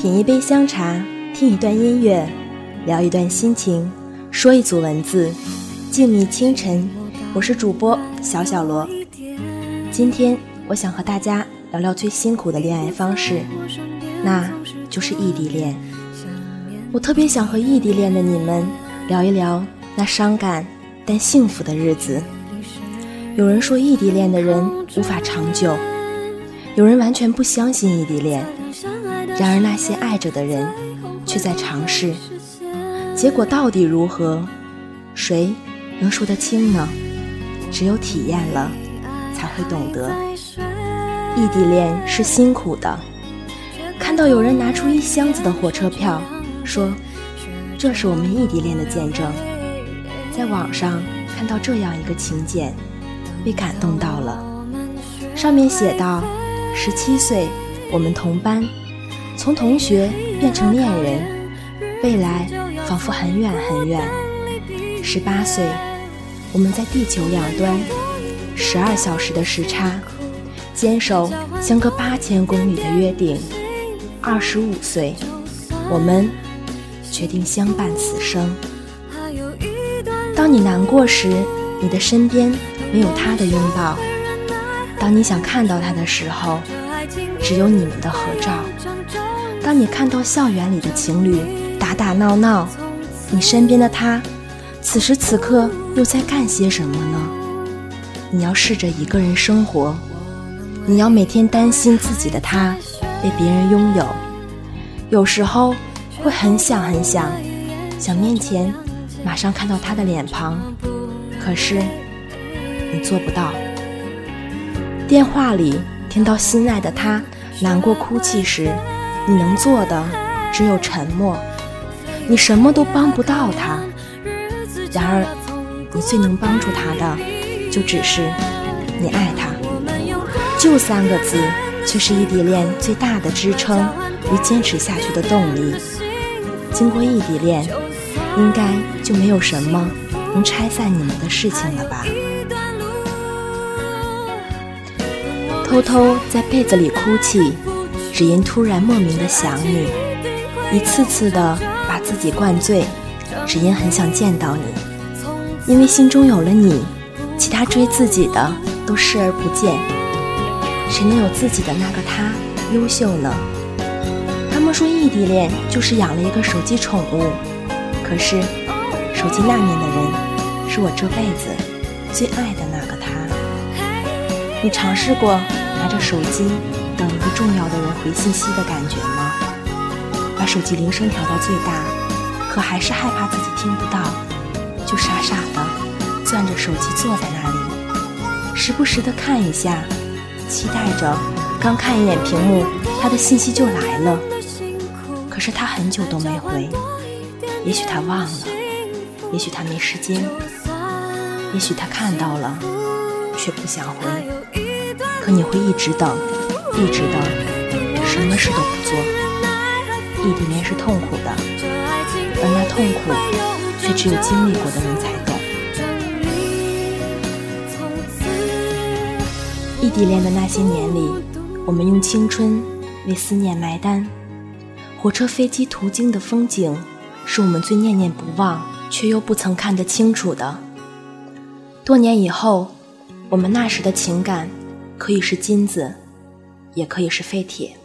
品一杯香茶，听一段音乐，聊一段心情，说一组文字，静谧清晨。我是主播小小罗，今天我想和大家聊聊最辛苦的恋爱方式，那就是异地恋。我特别想和异地恋的你们聊一聊那伤感但幸福的日子。有人说异地恋的人无法长久，有人完全不相信异地恋。然而那些爱着的人，却在尝试。结果到底如何，谁能说得清呢？只有体验了，才会懂得。异地恋是辛苦的。看到有人拿出一箱子的火车票，说：“这是我们异地恋的见证。”在网上看到这样一个请柬，被感动到了。上面写道：“十七岁，我们同班。”从同学变成恋人，未来仿佛很远很远。十八岁，我们在地球两端，十二小时的时差，坚守相隔八千公里的约定。二十五岁，我们决定相伴此生。当你难过时，你的身边没有他的拥抱；当你想看到他的时候，只有你们的合照。当你看到校园里的情侣打打闹闹，你身边的他，此时此刻又在干些什么呢？你要试着一个人生活，你要每天担心自己的他被别人拥有，有时候会很想很想，想面前马上看到他的脸庞，可是你做不到。电话里听到心爱的他难过哭泣时。你能做的只有沉默，你什么都帮不到他。然而，你最能帮助他的，就只是你爱他。就三个字，却是异地恋最大的支撑与坚持下去的动力。经过异地恋，应该就没有什么能拆散你们的事情了吧？偷偷在被子里哭泣。只因突然莫名的想你，一次次的把自己灌醉，只因很想见到你。因为心中有了你，其他追自己的都视而不见。谁能有自己的那个他优秀呢？他们说异地恋就是养了一个手机宠物，可是手机那面的人是我这辈子最爱的那个他。你尝试过拿着手机？等一个重要的人回信息的感觉吗？把手机铃声调到最大，可还是害怕自己听不到，就傻傻的攥着手机坐在那里，时不时的看一下，期待着刚看一眼屏幕，他的信息就来了。可是他很久都没回，也许他忘了，也许他没时间，也许他看到了，却不想回。可你会一直等。一直到，什么事都不做。异地恋是痛苦的，而那痛苦却只有经历过的人才懂。异地恋的那些年里，我们用青春为思念埋单。火车、飞机途经的风景，是我们最念念不忘，却又不曾看得清楚的。多年以后，我们那时的情感，可以是金子。也可以是废铁，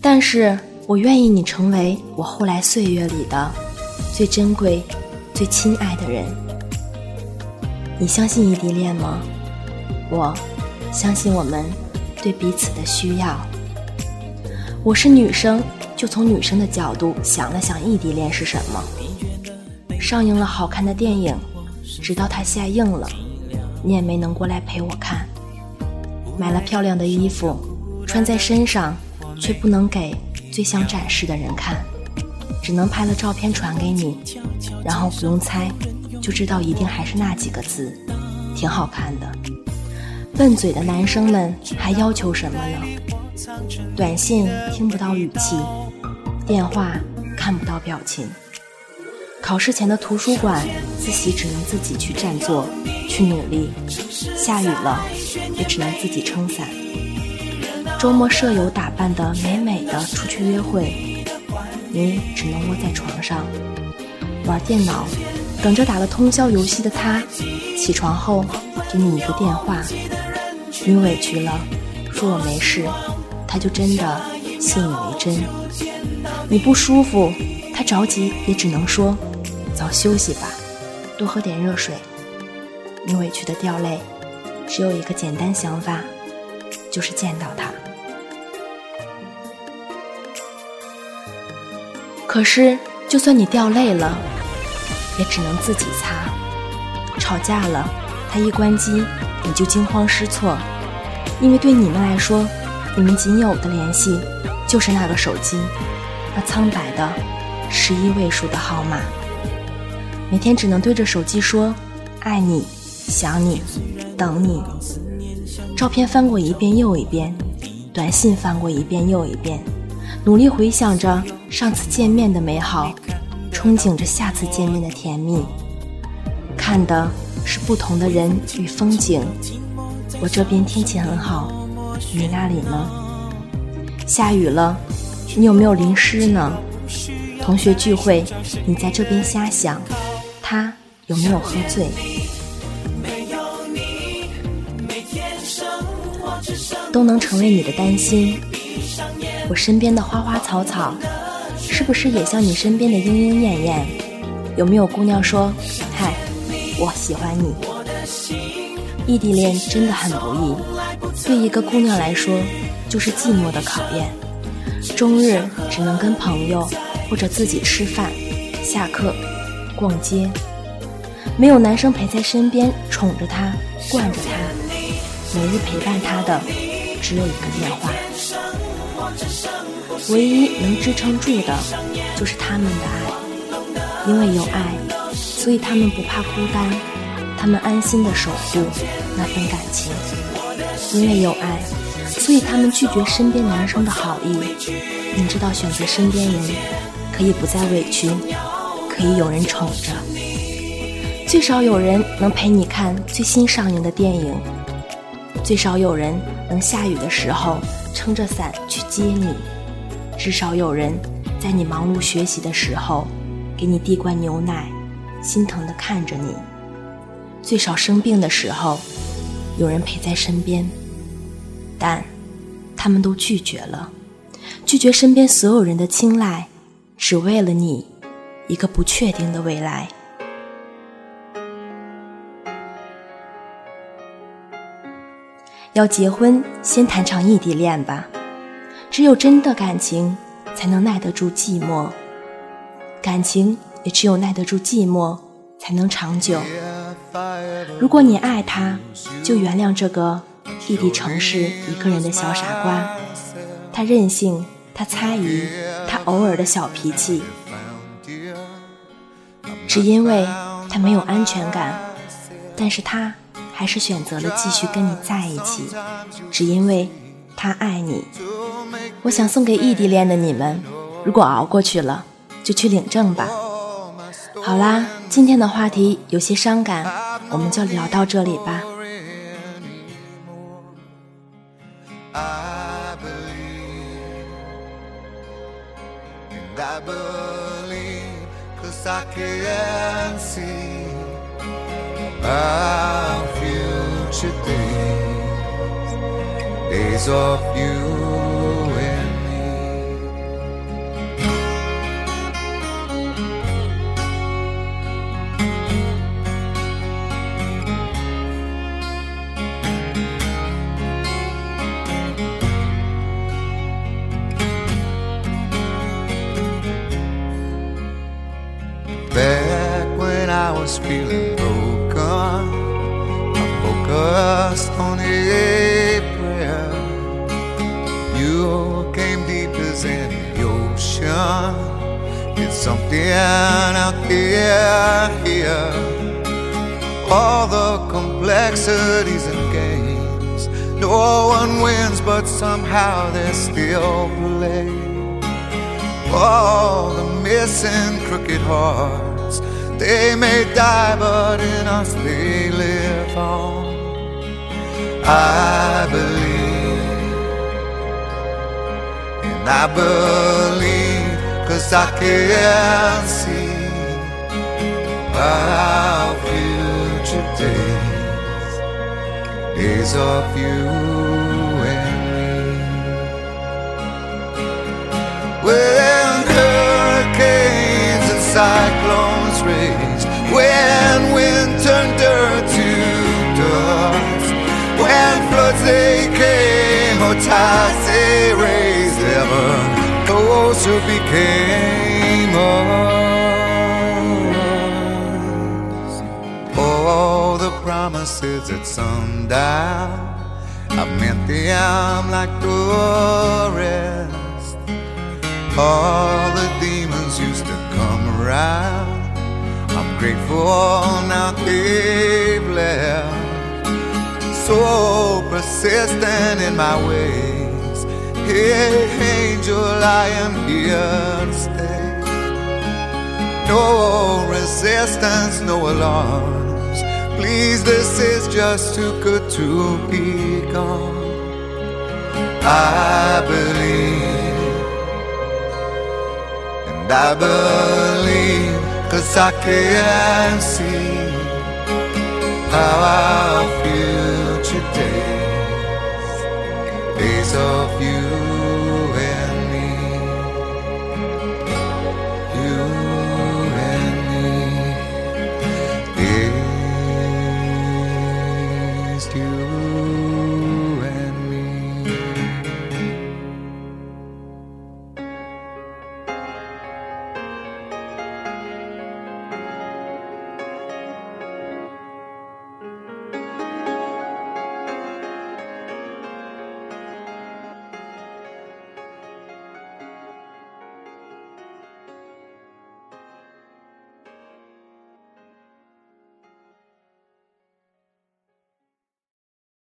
但是我愿意你成为我后来岁月里的最珍贵、最亲爱的人。你相信异地恋吗？我相信我们对彼此的需要。我是女生，就从女生的角度想了想异地恋是什么。上映了好看的电影，直到它下映了。你也没能过来陪我看，买了漂亮的衣服，穿在身上，却不能给最想展示的人看，只能拍了照片传给你，然后不用猜，就知道一定还是那几个字，挺好看的。笨嘴的男生们还要求什么呢？短信听不到语气，电话看不到表情，考试前的图书馆，自习只能自己去占座，去努力。下雨了，也只能自己撑伞。周末舍友打扮的美美的出去约会，你只能窝在床上玩电脑，等着打了通宵游戏的他起床后给你一个电话。你委屈了，说我没事，他就真的信以为真。你不舒服，他着急也只能说。早休息吧，多喝点热水。你委屈的掉泪，只有一个简单想法，就是见到他。可是，就算你掉泪了，也只能自己擦。吵架了，他一关机，你就惊慌失措，因为对你们来说，你们仅有的联系就是那个手机，那苍白的十一位数的号码。每天只能对着手机说“爱你，想你，等你”。照片翻过一遍又一遍，短信翻过一遍又一遍，努力回想着上次见面的美好，憧憬着下次见面的甜蜜。看的是不同的人与风景。我这边天气很好，你那里呢？下雨了，你有没有淋湿呢？同学聚会，你在这边瞎想。他有没有喝醉？都能成为你的担心。我身边的花花草草，是不是也像你身边的莺莺燕燕？有没有姑娘说：“嗨，我喜欢你。”异地恋真的很不易，对一个姑娘来说，就是寂寞的考验。终日只能跟朋友或者自己吃饭、下课。逛街，没有男生陪在身边宠着她、惯着她，每日陪伴她的只有一个电话。唯一能支撑住的，就是他们的爱，因为有爱，所以他们不怕孤单，他们安心的守护那份感情。因为有爱，所以他们拒绝身边男生的好意，明知道选择身边人可以不再委屈。可以有人宠着，最少有人能陪你看最新上映的电影，最少有人能下雨的时候撑着伞去接你，至少有人在你忙碌学习的时候给你递罐牛奶，心疼的看着你，最少生病的时候有人陪在身边，但他们都拒绝了，拒绝身边所有人的青睐，只为了你。一个不确定的未来。要结婚，先谈场异地恋吧。只有真的感情，才能耐得住寂寞；感情也只有耐得住寂寞，才能长久。如果你爱他，就原谅这个异地城市一个人的小傻瓜。他任性，他猜疑，他偶尔的小脾气。只因为他没有安全感，但是他还是选择了继续跟你在一起。只因为他爱你，我想送给异地恋的你们：如果熬过去了，就去领证吧。好啦，今天的话题有些伤感，我们就聊到这里吧。I can see our future days, days of you. Feeling broken. I focused on a prayer. You came deep as any ocean. It's something out there, here. All the complexities and games. No one wins, but somehow they still play. All the missing crooked hearts They may die, but in us they live on. I believe, and I believe, cause I can see our future days, days of you became us. All the promises at sundown, I meant them like the rest. All the demons used to come around. I'm grateful now they've left. So persistent in my ways. Hey, angel, I am here to stay. No resistance, no alarms. Please, this is just too good to be gone. I believe, and I believe, cause I can see how future days, days of you